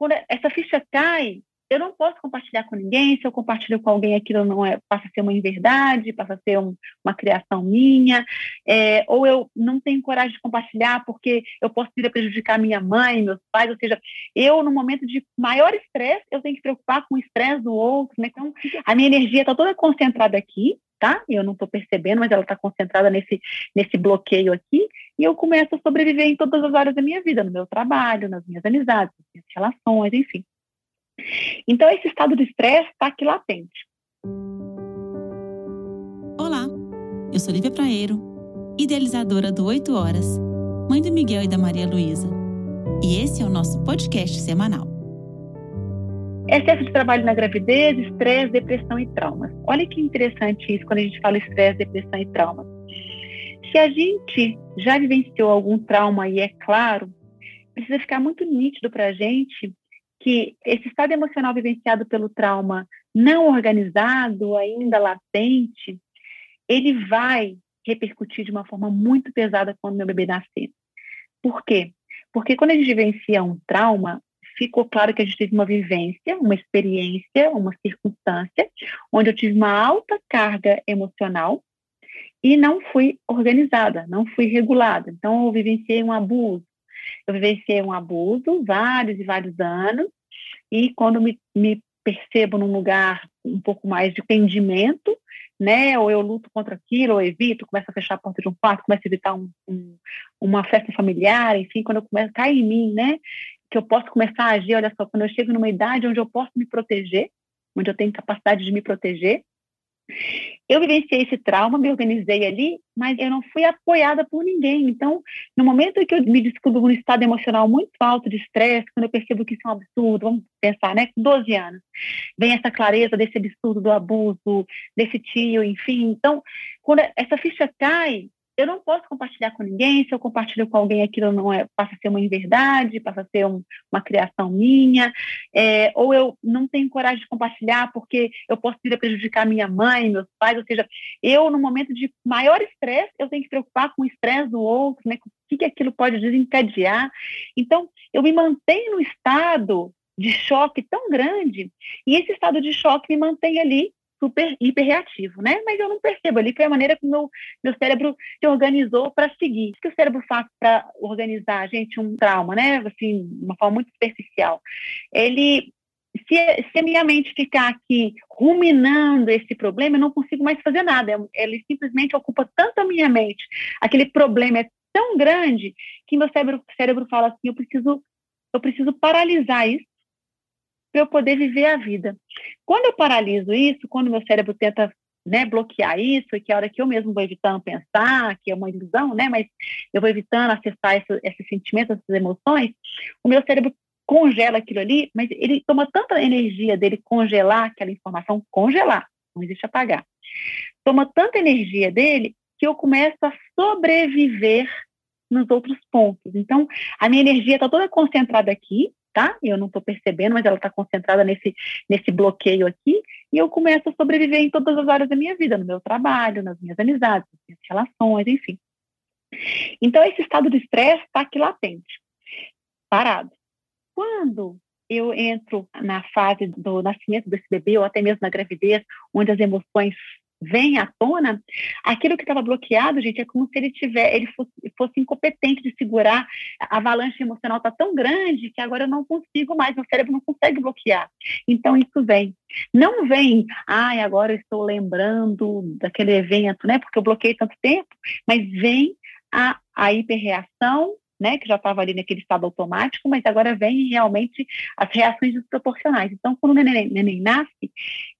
quando essa ficha cai, eu não posso compartilhar com ninguém. Se eu compartilho com alguém, aquilo não é, passa a ser uma inverdade, passa a ser um, uma criação minha, é, ou eu não tenho coragem de compartilhar porque eu posso vir a prejudicar minha mãe, meus pais. Ou seja, eu, no momento de maior estresse, eu tenho que preocupar com o estresse do outro. Né? Então, a minha energia está toda concentrada aqui, tá? Eu não estou percebendo, mas ela está concentrada nesse, nesse bloqueio aqui, e eu começo a sobreviver em todas as áreas da minha vida, no meu trabalho, nas minhas amizades, nas minhas relações, enfim. Então, esse estado de estresse está aqui latente. Olá, eu sou Lívia Praeiro, idealizadora do 8 Horas, mãe do Miguel e da Maria Luísa. E esse é o nosso podcast semanal. Excesso de trabalho na gravidez, estresse, depressão e traumas. Olha que interessante isso quando a gente fala estresse, depressão e traumas. Se a gente já vivenciou algum trauma e é claro, precisa ficar muito nítido para a gente que esse estado emocional vivenciado pelo trauma não organizado, ainda latente, ele vai repercutir de uma forma muito pesada quando meu bebê nascer. Por quê? Porque quando a gente vivencia um trauma, ficou claro que a gente teve uma vivência, uma experiência, uma circunstância, onde eu tive uma alta carga emocional e não fui organizada, não fui regulada. Então, eu vivenciei um abuso, eu vivenciei um abuso vários e vários anos, e quando me, me percebo num lugar um pouco mais de pendimento, né? Ou eu luto contra aquilo, ou evito, começo a fechar a porta de um quarto, começo a evitar um, um, uma festa familiar, enfim, quando eu começo, cai em mim, né? Que eu posso começar a agir, olha só, quando eu chego numa idade onde eu posso me proteger, onde eu tenho capacidade de me proteger, eu vivenciei esse trauma, me organizei ali, mas eu não fui apoiada por ninguém. Então, no momento que eu me descubro num estado emocional muito alto de estresse, quando eu percebo que isso é um absurdo, vamos pensar, né? Com 12 anos, vem essa clareza desse absurdo do abuso, desse tio, enfim. Então, quando essa ficha cai, eu não posso compartilhar com ninguém. Se eu compartilho com alguém, aquilo não é, passa a ser uma inverdade, passa a ser um, uma criação minha, é, ou eu não tenho coragem de compartilhar porque eu posso vir a prejudicar minha mãe, meus pais. Ou seja, eu, no momento de maior estresse, eu tenho que preocupar com o estresse do outro, né? Com o que, que aquilo pode desencadear. Então, eu me mantenho no estado de choque tão grande, e esse estado de choque me mantém ali super hiperreativo, né? Mas eu não percebo ali foi a maneira que meu meu cérebro se organizou para seguir. O que o cérebro faz para organizar, gente, um trauma, né? Assim, uma forma muito superficial. Ele se, se a minha mente ficar aqui ruminando esse problema, eu não consigo mais fazer nada. Ele simplesmente ocupa tanto a minha mente. Aquele problema é tão grande que meu cérebro, cérebro fala assim: eu preciso, eu preciso paralisar isso para eu poder viver a vida. Quando eu paraliso isso, quando meu cérebro tenta né, bloquear isso, que é a hora que eu mesmo vou evitando pensar, que é uma ilusão, né, mas eu vou evitando acessar esse, esses sentimentos, essas emoções, o meu cérebro congela aquilo ali, mas ele toma tanta energia dele congelar aquela informação, congelar, não existe apagar, toma tanta energia dele que eu começo a sobreviver nos outros pontos. Então, a minha energia está toda concentrada aqui, tá? Eu não estou percebendo, mas ela está concentrada nesse, nesse bloqueio aqui, e eu começo a sobreviver em todas as áreas da minha vida, no meu trabalho, nas minhas amizades, nas minhas relações, enfim. Então, esse estado de estresse está aqui latente, parado. Quando eu entro na fase do nascimento desse bebê, ou até mesmo na gravidez, onde as emoções vem à tona, aquilo que estava bloqueado, gente, é como se ele tiver, ele fosse, fosse incompetente de segurar. A avalanche emocional está tão grande que agora eu não consigo mais, meu cérebro não consegue bloquear. Então isso vem. Não vem, ai, agora eu estou lembrando daquele evento, né? Porque eu bloqueei tanto tempo, mas vem a, a hiperreação né, que já estava ali naquele estado automático, mas agora vem realmente as reações desproporcionais. Então, quando o neném, neném nasce,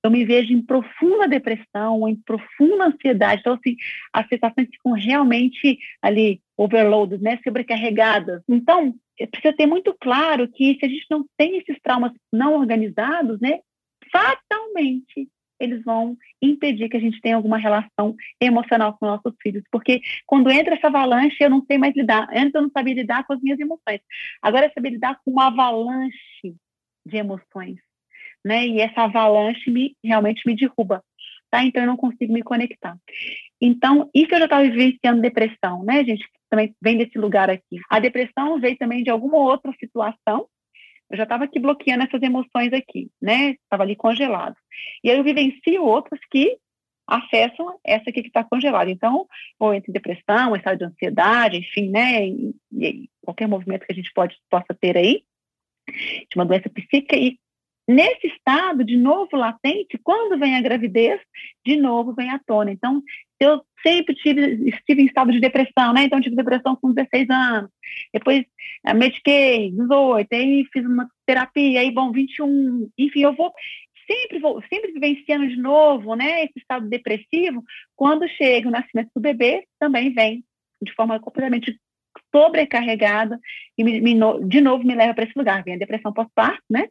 eu me vejo em profunda depressão, em profunda ansiedade. Então, assim, as sensações ficam realmente ali overloaded, né, sobrecarregadas. Então, precisa ter muito claro que se a gente não tem esses traumas não organizados, né, fatalmente eles vão impedir que a gente tenha alguma relação emocional com nossos filhos. Porque quando entra essa avalanche, eu não sei mais lidar. Antes eu não sabia lidar com as minhas emoções. Agora eu sabia lidar com uma avalanche de emoções. Né? E essa avalanche me, realmente me derruba. Tá? Então eu não consigo me conectar. Então, isso eu já estava vivenciando depressão, né, gente? Também vem desse lugar aqui. A depressão veio também de alguma outra situação eu já estava aqui bloqueando essas emoções aqui, né? Estava ali congelado. E aí eu vivencio outras que acessam essa aqui que está congelada. Então, ou entre depressão, estado de ansiedade, enfim, né? E, e, qualquer movimento que a gente pode, possa ter aí, de uma doença psíquica. E nesse estado, de novo latente, quando vem a gravidez, de novo vem à tona. Então, eu sempre tive, estive em estado de depressão, né? Então, tive depressão com 16 anos. Depois, eh, mediquei, 18, aí fiz uma terapia, aí, bom, 21. Enfim, eu vou sempre vou, sempre vivenciando de novo, né? Esse estado depressivo. Quando chega o nascimento do bebê, também vem de forma completamente sobrecarregada e me, me, de novo me leva para esse lugar, vem a depressão pós-parto, né?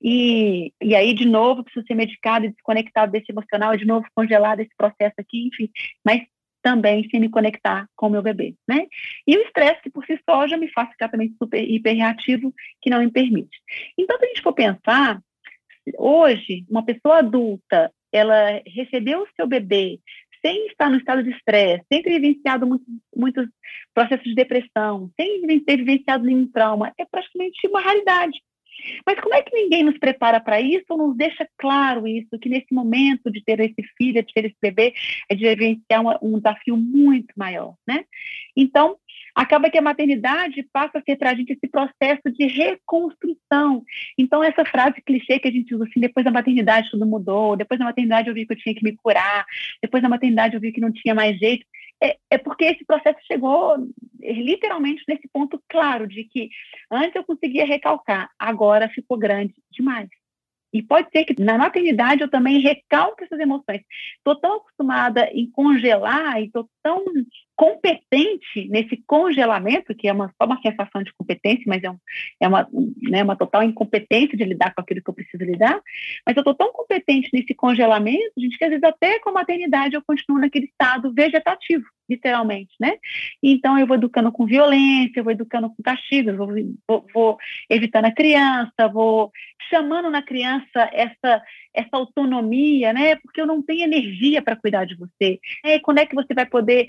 E, e aí, de novo, preciso ser medicado e desconectado desse emocional, de novo congelado esse processo aqui, enfim, mas também sem me conectar com o meu bebê, né? E o estresse que por si só já me faz ficar também super hiperreativo, que não me permite. Então, se a gente for pensar, hoje, uma pessoa adulta, ela recebeu o seu bebê sem estar no estado de estresse, sem ter vivenciado muitos, processos de depressão, sem ter vivenciado nenhum trauma, é praticamente uma raridade. Mas como é que ninguém nos prepara para isso ou nos deixa claro isso, que nesse momento de ter esse filho, de ter esse bebê, é de vivenciar um, um desafio muito maior, né? Então, acaba que a maternidade passa a ser para a gente esse processo de reconstrução. Então, essa frase clichê que a gente usa assim, depois da maternidade tudo mudou, depois da maternidade eu vi que eu tinha que me curar, depois da maternidade eu vi que não tinha mais jeito, é, é porque esse processo chegou literalmente nesse ponto claro de que antes eu conseguia recalcar, agora ficou grande demais. E pode ser que na maternidade eu também recalque essas emoções. Estou tão acostumada em congelar e estou tão competente nesse congelamento, que é uma, só uma sensação de competência, mas é, um, é uma, né, uma total incompetência de lidar com aquilo que eu preciso lidar. Mas eu estou tão competente nesse congelamento, gente, que às vezes até com a maternidade eu continuo naquele estado vegetativo literalmente, né? Então eu vou educando com violência, eu vou educando com castigos, vou, vou, vou, evitando a criança, vou chamando na criança essa essa autonomia, né? Porque eu não tenho energia para cuidar de você. É, quando é que você vai poder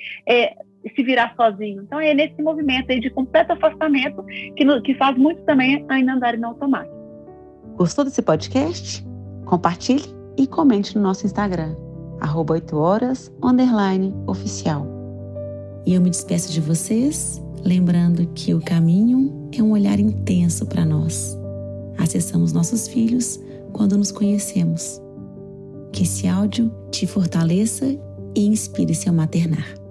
é, se virar sozinho? Então é nesse movimento aí de completo afastamento que, no, que faz muito também ainda andar no automático. Gostou desse podcast? Compartilhe e comente no nosso Instagram, arroba 8 horas, underline, oficial. E eu me despeço de vocês, lembrando que o caminho é um olhar intenso para nós. Acessamos nossos filhos quando nos conhecemos. Que esse áudio te fortaleça e inspire seu maternar.